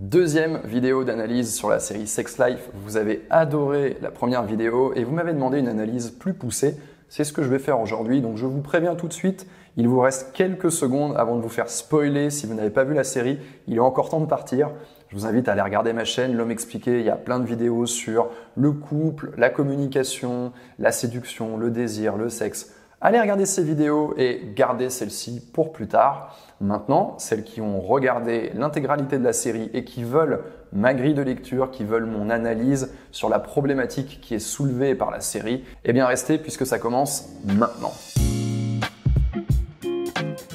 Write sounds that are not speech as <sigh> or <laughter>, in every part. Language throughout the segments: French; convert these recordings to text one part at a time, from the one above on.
Deuxième vidéo d'analyse sur la série Sex Life. Vous avez adoré la première vidéo et vous m'avez demandé une analyse plus poussée. C'est ce que je vais faire aujourd'hui. Donc je vous préviens tout de suite, il vous reste quelques secondes avant de vous faire spoiler. Si vous n'avez pas vu la série, il est encore temps de partir. Je vous invite à aller regarder ma chaîne, L'homme expliqué. Il y a plein de vidéos sur le couple, la communication, la séduction, le désir, le sexe. Allez regarder ces vidéos et gardez celles-ci pour plus tard. Maintenant, celles qui ont regardé l'intégralité de la série et qui veulent ma grille de lecture, qui veulent mon analyse sur la problématique qui est soulevée par la série, eh bien restez puisque ça commence maintenant.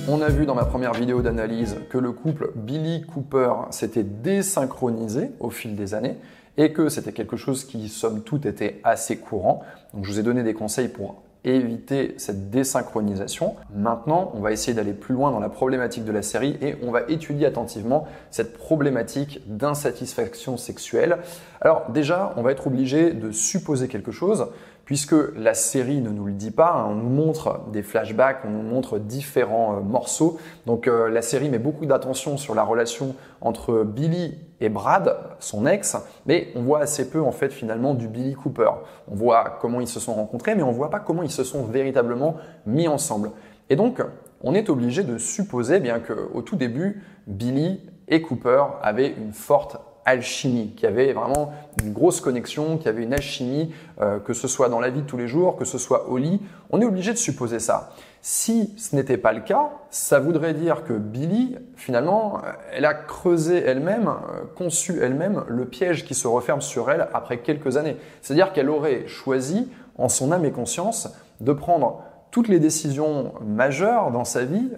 On a vu dans ma première vidéo d'analyse que le couple Billy Cooper s'était désynchronisé au fil des années et que c'était quelque chose qui, somme toute, était assez courant. Donc je vous ai donné des conseils pour éviter cette désynchronisation. Maintenant, on va essayer d'aller plus loin dans la problématique de la série et on va étudier attentivement cette problématique d'insatisfaction sexuelle. Alors déjà, on va être obligé de supposer quelque chose puisque la série ne nous le dit pas, hein, on nous montre des flashbacks, on nous montre différents euh, morceaux. Donc euh, la série met beaucoup d'attention sur la relation entre Billy et Brad, son ex, mais on voit assez peu en fait finalement du Billy Cooper. On voit comment ils se sont rencontrés, mais on voit pas comment ils se sont véritablement mis ensemble. Et donc, on est obligé de supposer bien qu'au tout début, Billy et Cooper avaient une forte alchimie, qui avait vraiment une grosse connexion, qui avait une alchimie, euh, que ce soit dans la vie de tous les jours, que ce soit au lit. On est obligé de supposer ça. Si ce n'était pas le cas, ça voudrait dire que Billy, finalement, euh, elle a creusé elle-même, euh, conçu elle-même le piège qui se referme sur elle après quelques années. C'est-à-dire qu'elle aurait choisi, en son âme et conscience, de prendre toutes les décisions majeures dans sa vie,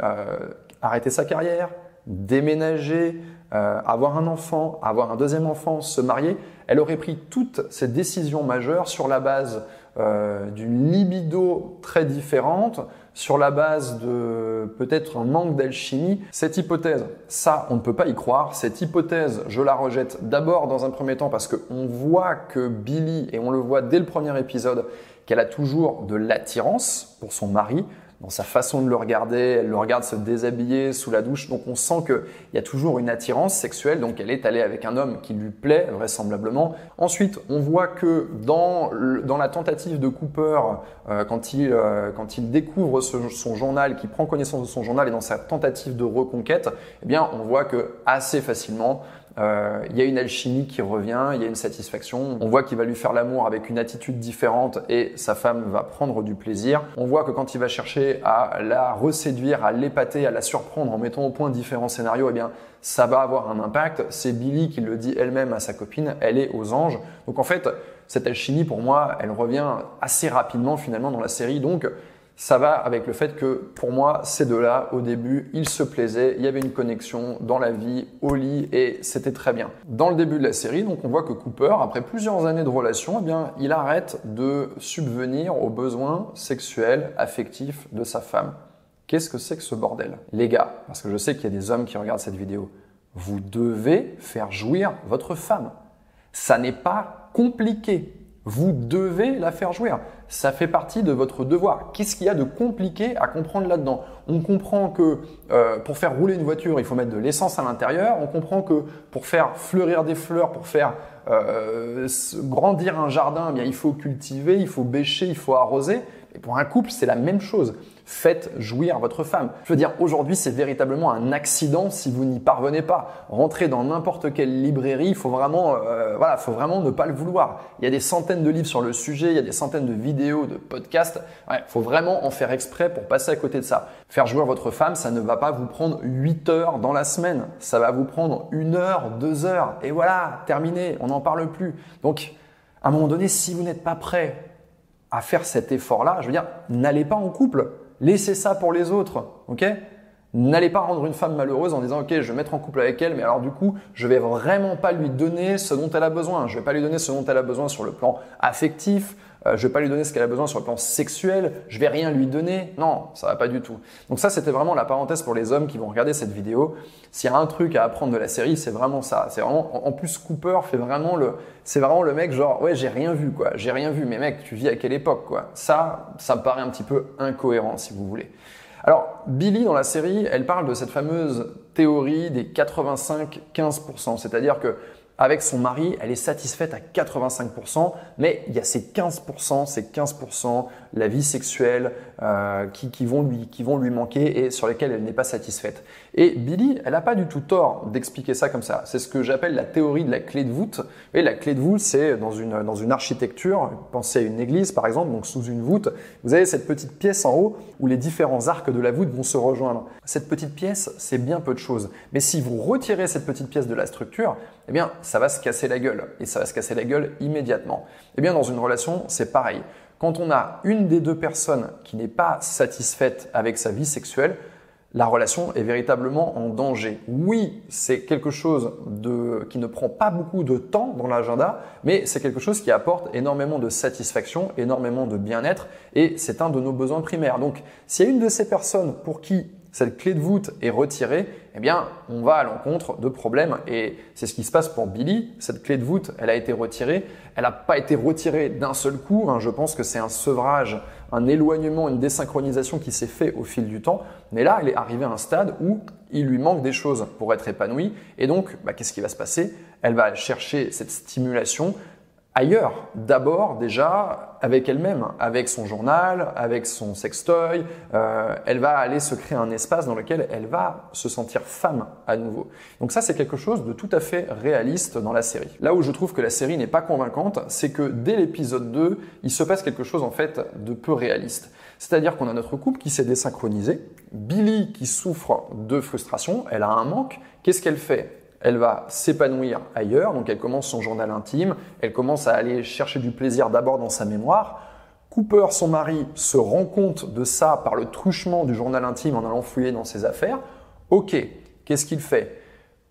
arrêter sa carrière, déménager, euh, avoir un enfant, avoir un deuxième enfant, se marier, elle aurait pris toutes ces décisions majeures sur la base euh, d'une libido très différente, sur la base de peut-être un manque d'alchimie. Cette hypothèse, ça, on ne peut pas y croire. Cette hypothèse, je la rejette d'abord dans un premier temps parce qu'on voit que Billy, et on le voit dès le premier épisode, qu'elle a toujours de l'attirance pour son mari dans sa façon de le regarder, elle le regarde se déshabiller sous la douche, donc on sent qu'il y a toujours une attirance sexuelle, donc elle est allée avec un homme qui lui plaît vraisemblablement. Ensuite, on voit que dans, dans la tentative de Cooper, euh, quand, il, euh, quand il découvre son journal, qu'il prend connaissance de son journal et dans sa tentative de reconquête, eh bien on voit que assez facilement, euh, il y a une alchimie qui revient, il y a une satisfaction. On voit qu'il va lui faire l'amour avec une attitude différente et sa femme va prendre du plaisir. On voit que quand il va chercher à la reséduire, à l'épater, à la surprendre en mettant au point différents scénarios, eh bien, ça va avoir un impact. C'est Billy qui le dit elle-même à sa copine, elle est aux anges. Donc en fait, cette alchimie, pour moi, elle revient assez rapidement finalement dans la série. Donc, ça va avec le fait que pour moi, ces deux-là, au début, ils se plaisaient, il y avait une connexion dans la vie, au lit, et c'était très bien. Dans le début de la série, donc on voit que Cooper, après plusieurs années de relation, eh bien, il arrête de subvenir aux besoins sexuels, affectifs de sa femme. Qu'est-ce que c'est que ce bordel? Les gars, parce que je sais qu'il y a des hommes qui regardent cette vidéo, vous devez faire jouir votre femme. Ça n'est pas compliqué. Vous devez la faire jouir. Ça fait partie de votre devoir. Qu'est-ce qu'il y a de compliqué à comprendre là-dedans? On comprend que euh, pour faire rouler une voiture, il faut mettre de l'essence à l'intérieur. On comprend que pour faire fleurir des fleurs, pour faire euh, grandir un jardin, eh bien, il faut cultiver, il faut bêcher, il faut arroser. Et pour un couple, c'est la même chose. Faites jouir votre femme. Je veux dire, aujourd'hui, c'est véritablement un accident si vous n'y parvenez pas. Rentrer dans n'importe quelle librairie, il faut vraiment, euh, voilà, faut vraiment ne pas le vouloir. Il y a des centaines de livres sur le sujet, il y a des centaines de vidéos, de podcasts. Il faut vraiment en faire exprès pour passer à côté de ça. Faire jouir votre femme, ça ne va pas vous prendre 8 heures dans la semaine. Ça va vous prendre une heure, deux heures. Et voilà, terminé. On n'en parle plus. Donc, à un moment donné, si vous n'êtes pas prêt à faire cet effort-là, je veux dire, n'allez pas en couple. Laissez ça pour les autres, ok? N'allez pas rendre une femme malheureuse en disant ok je vais mettre en couple avec elle mais alors du coup je vais vraiment pas lui donner ce dont elle a besoin. Je vais pas lui donner ce dont elle a besoin sur le plan affectif, euh, je vais pas lui donner ce qu'elle a besoin sur le plan sexuel, je vais rien lui donner. Non, ça va pas du tout. Donc ça c'était vraiment la parenthèse pour les hommes qui vont regarder cette vidéo. S'il y a un truc à apprendre de la série, c'est vraiment ça. C'est vraiment en plus Cooper fait vraiment le c'est vraiment le mec genre ouais, j'ai rien vu quoi. J'ai rien vu mais mec, tu vis à quelle époque quoi? Ça ça me paraît un petit peu incohérent si vous voulez. Alors, Billy, dans la série, elle parle de cette fameuse théorie des 85-15%, c'est-à-dire que avec son mari, elle est satisfaite à 85%, mais il y a ces 15%, ces 15%, la vie sexuelle euh, qui, qui, vont lui, qui vont lui manquer et sur lesquels elle n'est pas satisfaite. Et Billy, elle n'a pas du tout tort d'expliquer ça comme ça. C'est ce que j'appelle la théorie de la clé de voûte. Et la clé de voûte, c'est dans une, dans une architecture, pensez à une église par exemple, donc sous une voûte, vous avez cette petite pièce en haut où les différents arcs de la voûte vont se rejoindre. Cette petite pièce, c'est bien peu de choses. Mais si vous retirez cette petite pièce de la structure, eh bien, ça va se casser la gueule. Et ça va se casser la gueule immédiatement. Eh bien, dans une relation, c'est pareil. Quand on a une des deux personnes qui n'est pas satisfaite avec sa vie sexuelle, la relation est véritablement en danger. Oui, c'est quelque chose de, qui ne prend pas beaucoup de temps dans l'agenda, mais c'est quelque chose qui apporte énormément de satisfaction, énormément de bien-être, et c'est un de nos besoins primaires. Donc, s'il y a une de ces personnes pour qui cette clé de voûte est retirée, eh bien, on va à l'encontre de problèmes. Et c'est ce qui se passe pour Billy. Cette clé de voûte, elle a été retirée. Elle n'a pas été retirée d'un seul coup. Hein. Je pense que c'est un sevrage, un éloignement, une désynchronisation qui s'est fait au fil du temps. Mais là, elle est arrivée à un stade où il lui manque des choses pour être épanouie. Et donc, bah, qu'est-ce qui va se passer? Elle va chercher cette stimulation ailleurs, d'abord déjà avec elle-même, avec son journal, avec son sextoy. Euh, elle va aller se créer un espace dans lequel elle va se sentir femme à nouveau. Donc ça, c'est quelque chose de tout à fait réaliste dans la série. Là où je trouve que la série n'est pas convaincante, c'est que dès l'épisode 2, il se passe quelque chose en fait de peu réaliste. C'est-à-dire qu'on a notre couple qui s'est désynchronisé, Billy qui souffre de frustration, elle a un manque, qu'est-ce qu'elle fait? Elle va s'épanouir ailleurs, donc elle commence son journal intime, elle commence à aller chercher du plaisir d'abord dans sa mémoire. Cooper, son mari, se rend compte de ça par le truchement du journal intime en allant fouiller dans ses affaires. Ok, qu'est-ce qu'il fait?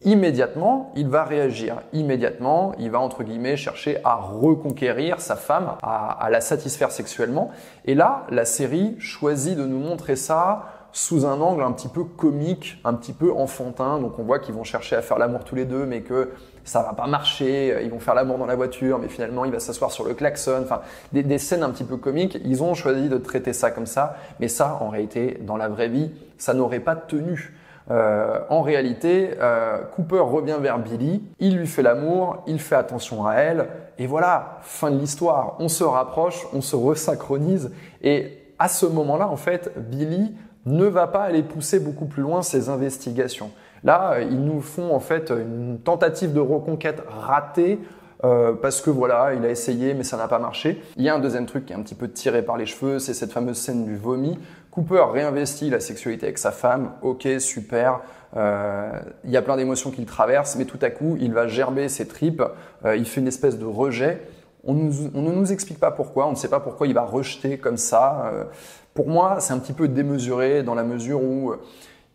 Immédiatement, il va réagir. Immédiatement, il va entre guillemets chercher à reconquérir sa femme, à, à la satisfaire sexuellement. Et là, la série choisit de nous montrer ça sous un angle un petit peu comique, un petit peu enfantin. Donc on voit qu'ils vont chercher à faire l'amour tous les deux, mais que ça va pas marcher. Ils vont faire l'amour dans la voiture, mais finalement il va s'asseoir sur le klaxon. Enfin, des, scènes un petit peu comiques. Ils ont choisi de traiter ça comme ça, mais ça, en réalité, dans la vraie vie, ça n'aurait pas tenu. Euh, en réalité, euh, Cooper revient vers Billy, il lui fait l'amour, il fait attention à elle, et voilà, fin de l'histoire. On se rapproche, on se resynchronise, et à ce moment-là, en fait, Billy ne va pas aller pousser beaucoup plus loin ses investigations. Là, ils nous font en fait une tentative de reconquête ratée euh, parce que voilà, il a essayé mais ça n'a pas marché. Il y a un deuxième truc qui est un petit peu tiré par les cheveux, c'est cette fameuse scène du vomi. Cooper réinvestit la sexualité avec sa femme, ok, super. Euh, il y a plein d'émotions qu'il traverse, mais tout à coup, il va gerber ses tripes, euh, il fait une espèce de rejet. On, on, ne nous explique pas pourquoi, on ne sait pas pourquoi il va rejeter comme ça. Pour moi, c'est un petit peu démesuré dans la mesure où euh,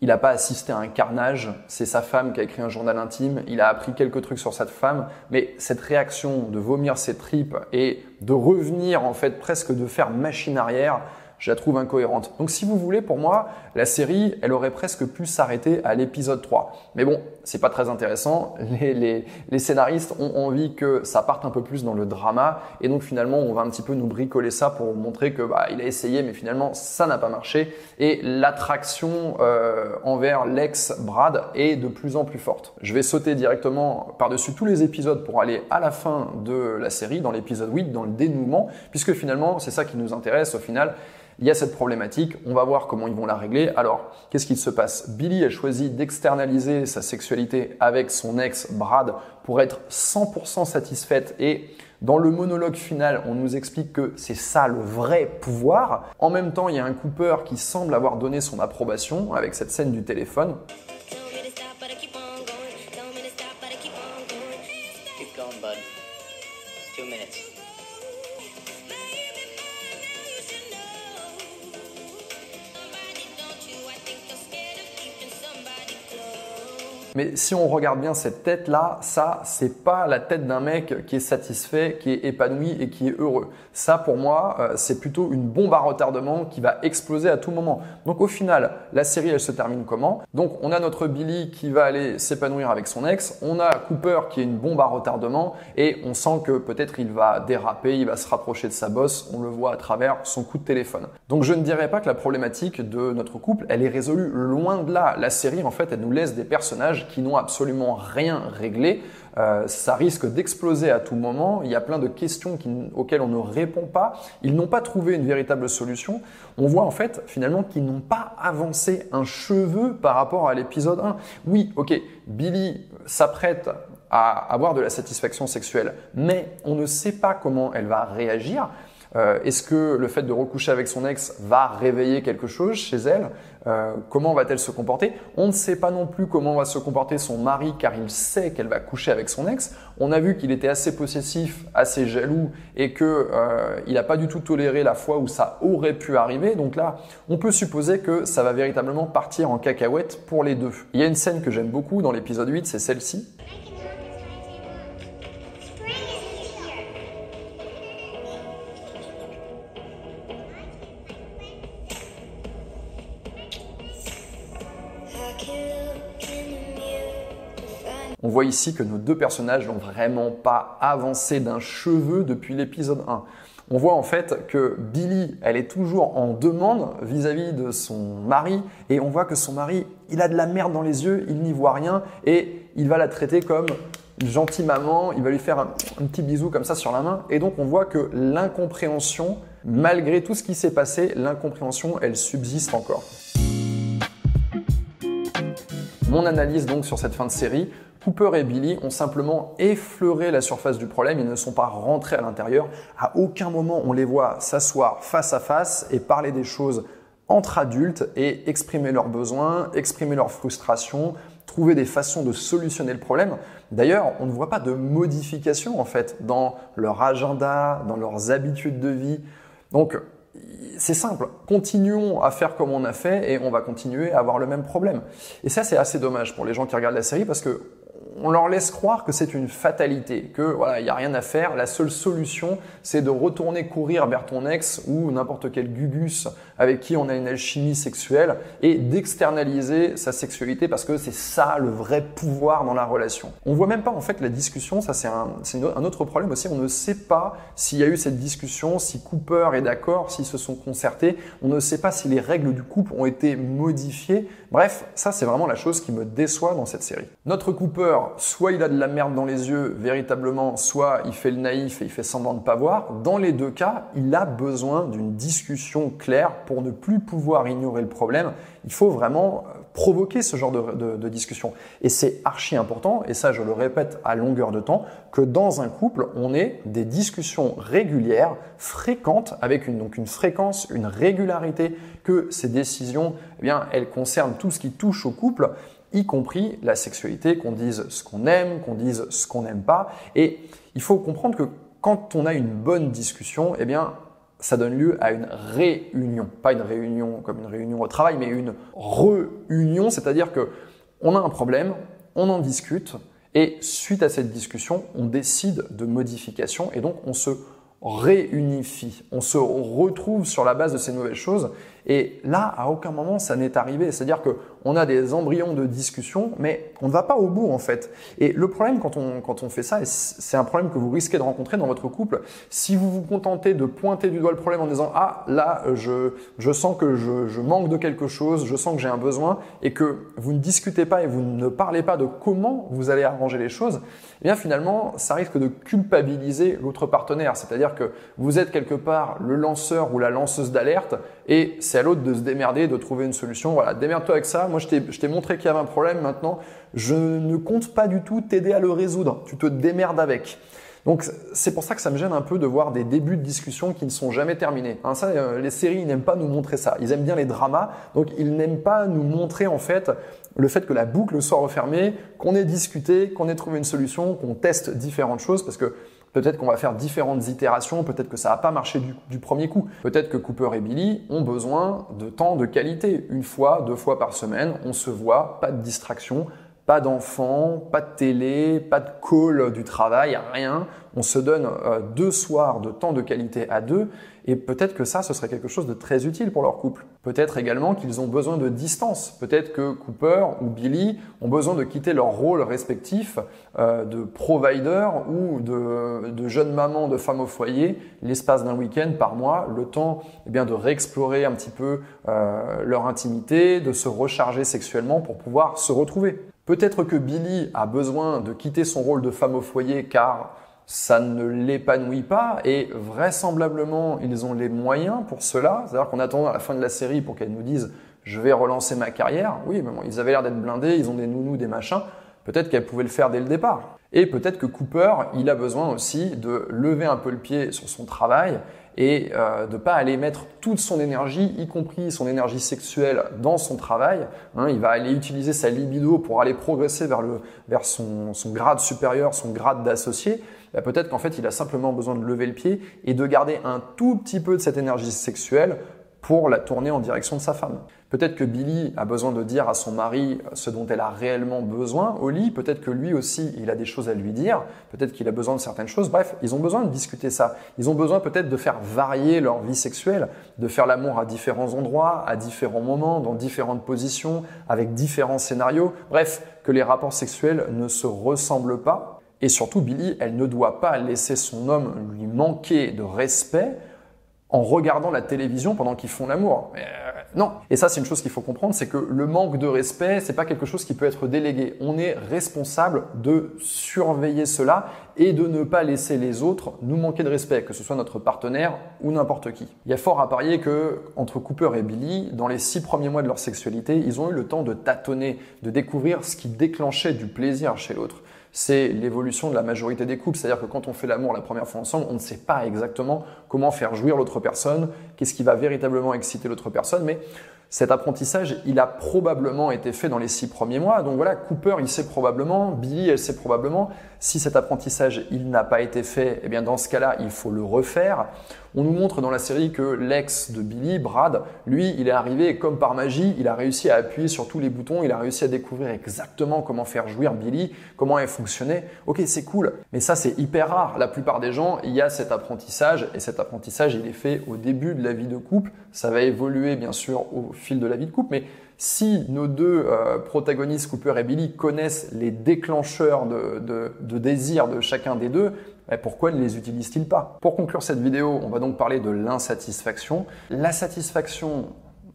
il n'a pas assisté à un carnage, c'est sa femme qui a écrit un journal intime, il a appris quelques trucs sur cette femme, mais cette réaction de vomir ses tripes et de revenir en fait presque de faire machine arrière, je la trouve incohérente. Donc si vous voulez, pour moi, la série, elle aurait presque pu s'arrêter à l'épisode 3. Mais bon, c'est pas très intéressant. Les, scénaristes ont envie que ça parte un peu plus dans le drama. Et donc finalement, on va un petit peu nous bricoler ça pour montrer que bah, il a essayé, mais finalement, ça n'a pas marché. Et l'attraction euh, envers l'ex Brad est de plus en plus forte. Je vais sauter directement par-dessus tous les épisodes pour aller à la fin de la série, dans l'épisode 8, dans le dénouement, puisque finalement, c'est ça qui nous intéresse au final il y a cette problématique, on va voir comment ils vont la régler. Alors, qu'est-ce qu'il se passe? Billy a choisi d'externaliser sa sexualité avec son ex Brad pour être 100% satisfaite et dans le monologue final, on nous explique que c'est ça le vrai pouvoir. En même temps, il y a un Cooper qui semble avoir donné son approbation avec cette scène du téléphone. Mais si on regarde bien cette tête-là, ça, c'est pas la tête d'un mec qui est satisfait, qui est épanoui et qui est heureux. Ça, pour moi, euh, c'est plutôt une bombe à retardement qui va exploser à tout moment. Donc au final, la série, elle se termine comment? Donc on a notre Billy qui va aller s'épanouir avec son ex, on a Cooper qui est une bombe à retardement et on sent que peut-être il va déraper, il va se rapprocher de sa bosse, on le voit à travers son coup de téléphone. Donc je ne dirais pas que la problématique de notre couple, elle est résolue loin de là. La série, en fait, elle nous laisse des personnages qui n'ont absolument rien réglé. Euh, ça risque d'exploser à tout moment. Il y a plein de questions auxquelles on ne répond pas. Ils n'ont pas trouvé une véritable solution. On voit en fait finalement qu'ils n'ont pas avancé un cheveu par rapport à l'épisode 1. Oui, ok, Billy s'apprête à avoir de la satisfaction sexuelle, mais on ne sait pas comment elle va réagir. Euh, est-ce que le fait de recoucher avec son ex va réveiller quelque chose chez elle? Euh, Comment va-t-elle se comporter? On ne sait pas non plus comment va se comporter son mari car il sait qu'elle va coucher avec son ex. On a vu qu'il était assez possessif, assez jaloux et qu'il euh, n'a pas du tout toléré la fois où ça aurait pu arriver. Donc là, on peut supposer que ça va véritablement partir en cacahuète pour les deux. Il y a une scène que j'aime beaucoup dans l'épisode 8, c'est celle-ci. Voit ici que nos deux personnages n'ont vraiment pas avancé d'un cheveu depuis l'épisode 1. On voit en fait que Billy, elle est toujours en demande vis-à-vis de son mari et on voit que son mari, il a de la merde dans les yeux, il n'y voit rien et il va la traiter comme une gentille maman, il va lui faire un petit bisou comme ça sur la main et donc on voit que l'incompréhension, malgré tout ce qui s'est passé, l'incompréhension, elle subsiste encore. Mon analyse donc sur cette fin de série, Cooper et Billy ont simplement effleuré la surface du problème, ils ne sont pas rentrés à l'intérieur. À aucun moment on les voit s'asseoir face à face et parler des choses entre adultes et exprimer leurs besoins, exprimer leurs frustrations, trouver des façons de solutionner le problème. D'ailleurs, on ne voit pas de modification en fait dans leur agenda, dans leurs habitudes de vie. Donc c'est simple, continuons à faire comme on a fait et on va continuer à avoir le même problème. Et ça, c'est assez dommage pour les gens qui regardent la série parce que on leur laisse croire que c'est une fatalité, que voilà, il n'y a rien à faire. La seule solution, c'est de retourner courir vers ton ex ou n'importe quel gugus avec qui on a une alchimie sexuelle et d'externaliser sa sexualité parce que c'est ça le vrai pouvoir dans la relation. On voit même pas en fait la discussion, ça c'est un, autre problème aussi. On ne sait pas s'il y a eu cette discussion, si Cooper est d'accord, s'ils se sont concertés. On ne sait pas si les règles du couple ont été modifiées. Bref, ça c'est vraiment la chose qui me déçoit dans cette série. Notre Cooper, soit il a de la merde dans les yeux véritablement, soit il fait le naïf et il fait semblant de pas voir. Dans les deux cas, il a besoin d'une discussion claire ne plus pouvoir ignorer le problème. Il faut vraiment euh, provoquer ce genre de, discussion. Et c'est archi important, et ça je le répète à longueur de temps, que dans un couple, on ait des discussions régulières, fréquentes, avec une, donc une fréquence, une régularité, que ces décisions, eh bien, elles concernent tout ce qui touche au couple, y compris la sexualité, qu'on dise ce qu'on aime, qu'on dise ce qu'on n'aime pas. Et il faut comprendre que quand on a une bonne discussion, eh bien, ça donne lieu à une réunion. Pas une réunion comme une réunion au travail, mais une réunion, c'est-à-dire que on a un problème, on en discute, et suite à cette discussion, on décide de modification, et donc on se réunifie, on se retrouve sur la base de ces nouvelles choses. Et là, à aucun moment, ça n'est arrivé. C'est-à-dire qu'on a des embryons de discussion, mais on ne va pas au bout en fait. Et le problème quand on, quand on fait ça, et c'est un problème que vous risquez de rencontrer dans votre couple, si vous vous contentez de pointer du doigt le problème en disant ah là je, je sens que je, je manque de quelque chose, je sens que j'ai un besoin, et que vous ne discutez pas et vous ne parlez pas de comment vous allez arranger les choses, eh bien finalement ça risque de culpabiliser l'autre partenaire. C'est-à-dire que vous êtes quelque part le lanceur ou la lanceuse d'alerte et c'est à l'autre de se démerder, de trouver une solution. Voilà, démerde-toi avec ça. Moi, je t'ai montré qu'il y avait un problème. Maintenant, je ne compte pas du tout t'aider à le résoudre. Tu te démerdes avec. Donc c'est pour ça que ça me gêne un peu de voir des débuts de discussion qui ne sont jamais terminés. Hein, ça, euh, les séries n'aiment pas nous montrer ça. Ils aiment bien les dramas, donc ils n'aiment pas nous montrer en fait le fait que la boucle soit refermée, qu'on ait discuté, qu'on ait trouvé une solution, qu'on teste différentes choses, parce que Peut-être qu'on va faire différentes itérations, peut-être que ça va pas marché du, premier coup. Peut-être que Cooper et Billy ont besoin de temps de qualité. Une fois, deux fois par semaine, on se voit, pas de distraction, pas d'enfants, pas de télé, pas de call du travail, rien. On se donne euh, deux soirs de temps de qualité à deux et peut-être que ça, ce serait quelque chose de très utile pour leur couple. Peut-être également qu'ils ont besoin de distance. Peut-être que Cooper ou Billy ont besoin de quitter leur rôle respectif euh, de provider ou de, jeune maman, de femme au foyer, l'espace d'un week-end par mois, le temps eh bien, de réexplorer un petit peu euh, leur intimité, de se recharger sexuellement pour pouvoir se retrouver. Peut-être que Billy a besoin de quitter son rôle de femme au foyer car ça ne l'épanouit pas et vraisemblablement ils ont les moyens pour cela. C'est-à-dire qu'on attend la fin de la série pour qu'elle nous dise je vais relancer ma carrière. Oui, mais ils avaient l'air d'être blindés, ils ont des nounous, des machins. Peut-être qu'elle pouvait le faire dès le départ. Et peut-être que Cooper, il a besoin aussi de lever un peu le pied sur son travail et euh, de pas aller mettre toute son énergie, y compris son énergie sexuelle, dans son travail. Hein, il va aller utiliser sa libido pour aller progresser vers, le, vers son, son grade supérieur, son grade d'associé. Bah, peut-être qu'en fait, il a simplement besoin de lever le pied et de garder un tout petit peu de cette énergie sexuelle pour la tourner en direction de sa femme. Peut-être que Billy a besoin de dire à son mari ce dont elle a réellement besoin au lit, peut-être que lui aussi il a des choses à lui dire, peut-être qu'il a besoin de certaines choses, bref, ils ont besoin de discuter ça. Ils ont besoin peut-être de faire varier leur vie sexuelle, de faire l'amour à différents endroits, à différents moments, dans différentes positions, avec différents scénarios, bref, que les rapports sexuels ne se ressemblent pas. Et surtout, Billy, elle ne doit pas laisser son homme lui manquer de respect en regardant la télévision pendant qu'ils font l'amour. Euh, non. Et ça, c'est une chose qu'il faut comprendre, c'est que le manque de respect, c'est pas quelque chose qui peut être délégué. On est responsable de surveiller cela et de ne pas laisser les autres nous manquer de respect, que ce soit notre partenaire ou n'importe qui. Il y a fort à parier que entre Cooper et Billy, dans les six premiers mois de leur sexualité, ils ont eu le temps de tâtonner, de découvrir ce qui déclenchait du plaisir chez l'autre c'est l'évolution de la majorité des couples. C'est-à-dire que quand on fait l'amour la première fois ensemble, on ne sait pas exactement comment faire jouir l'autre personne, qu'est-ce qui va véritablement exciter l'autre personne, mais cet apprentissage, il a probablement été fait dans les six premiers mois. Donc voilà, Cooper, il sait probablement, Billy, elle sait probablement. Si cet apprentissage, il n'a pas été fait, eh bien dans ce cas-là, il faut le refaire. On nous montre dans la série que l'ex de Billy, Brad, lui, il est arrivé comme par magie, il a réussi à appuyer sur tous les boutons, il a réussi à découvrir exactement comment faire jouir Billy, comment elle fonctionnait. Ok, c'est cool, mais ça c'est hyper rare. La plupart des gens, il y a cet apprentissage et cet apprentissage, il est fait au début de la vie de couple. Ça va évoluer bien sûr au fil de la vie de couple, mais si nos deux euh, protagonistes, Cooper et Billy, connaissent les déclencheurs de, désir de chacun des deux, pourquoi ne les utilisent-ils pas? Pour conclure cette vidéo, on va donc parler de l'insatisfaction. La satisfaction,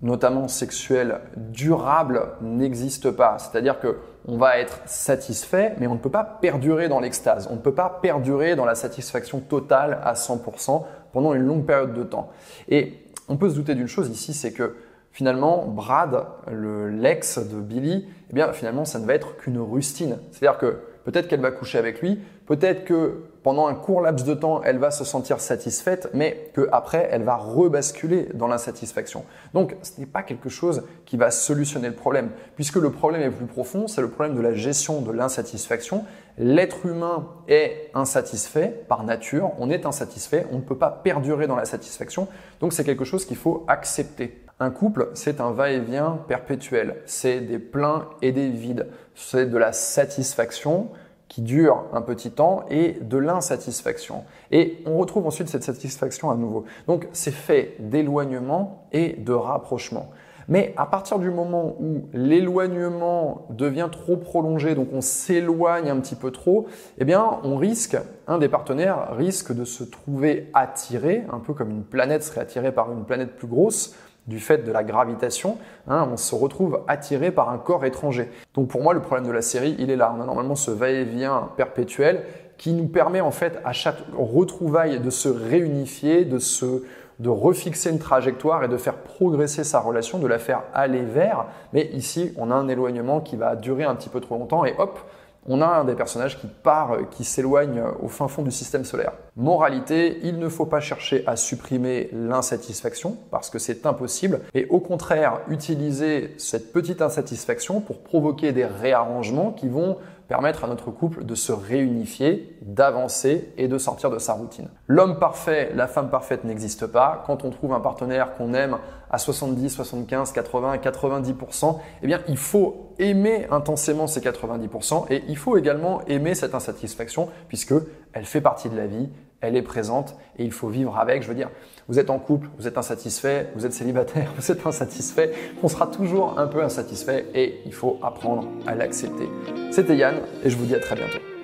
notamment sexuelle, durable, n'existe pas. C'est-à-dire que on va être satisfait, mais on ne peut pas perdurer dans l'extase. On ne peut pas perdurer dans la satisfaction totale à 100% pendant une longue période de temps. Et on peut se douter d'une chose ici, c'est que finalement, Brad, l'ex de Billy, eh bien, finalement, ça ne va être qu'une rustine. C'est-à-dire que peut-être qu'elle va coucher avec lui, peut-être que pendant un court laps de temps, elle va se sentir satisfaite, mais qu'après, elle va rebasculer dans l'insatisfaction. Donc, ce n'est pas quelque chose qui va solutionner le problème, puisque le problème est plus profond, c'est le problème de la gestion de l'insatisfaction. L'être humain est insatisfait par nature, on est insatisfait, on ne peut pas perdurer dans la satisfaction, donc c'est quelque chose qu'il faut accepter. Un couple, c'est un va-et-vient perpétuel, c'est des pleins et des vides, c'est de la satisfaction, qui dure un petit temps et de l'insatisfaction. Et on retrouve ensuite cette satisfaction à nouveau. Donc c'est fait d'éloignement et de rapprochement. Mais à partir du moment où l'éloignement devient trop prolongé, donc on s'éloigne un petit peu trop, eh bien on risque, un des partenaires risque de se trouver attiré, un peu comme une planète serait attirée par une planète plus grosse, du fait de la gravitation, hein, on se retrouve attiré par un corps étranger. Donc pour moi, le problème de la série, il est là. On a normalement ce va-et-vient perpétuel qui nous permet en fait à chaque retrouvaille de se réunifier, de se de refixer une trajectoire et de faire progresser sa relation, de la faire aller vers. Mais ici, on a un éloignement qui va durer un petit peu trop longtemps et hop, on a un des personnages qui part, euh, qui s'éloigne euh, au fin fond du système solaire. Moralité, il ne faut pas chercher à supprimer l'insatisfaction parce que c'est impossible et au contraire utiliser cette petite insatisfaction pour provoquer des réarrangements qui vont permettre à notre couple de se réunifier, d'avancer et de sortir de sa routine. L'homme parfait, la femme parfaite n'existe pas. Quand on trouve un partenaire qu'on aime à 70, 75, 80, 90%, eh bien, il faut aimer intensément ces 90% et il faut également aimer cette insatisfaction puisque elle fait partie de la vie, elle est présente et il faut vivre avec. Je veux dire, vous êtes en couple, vous êtes insatisfait, vous êtes célibataire, <laughs> vous êtes insatisfait, on sera toujours un peu insatisfait et il faut apprendre à l'accepter. C'était Yann et je vous dis à très bientôt.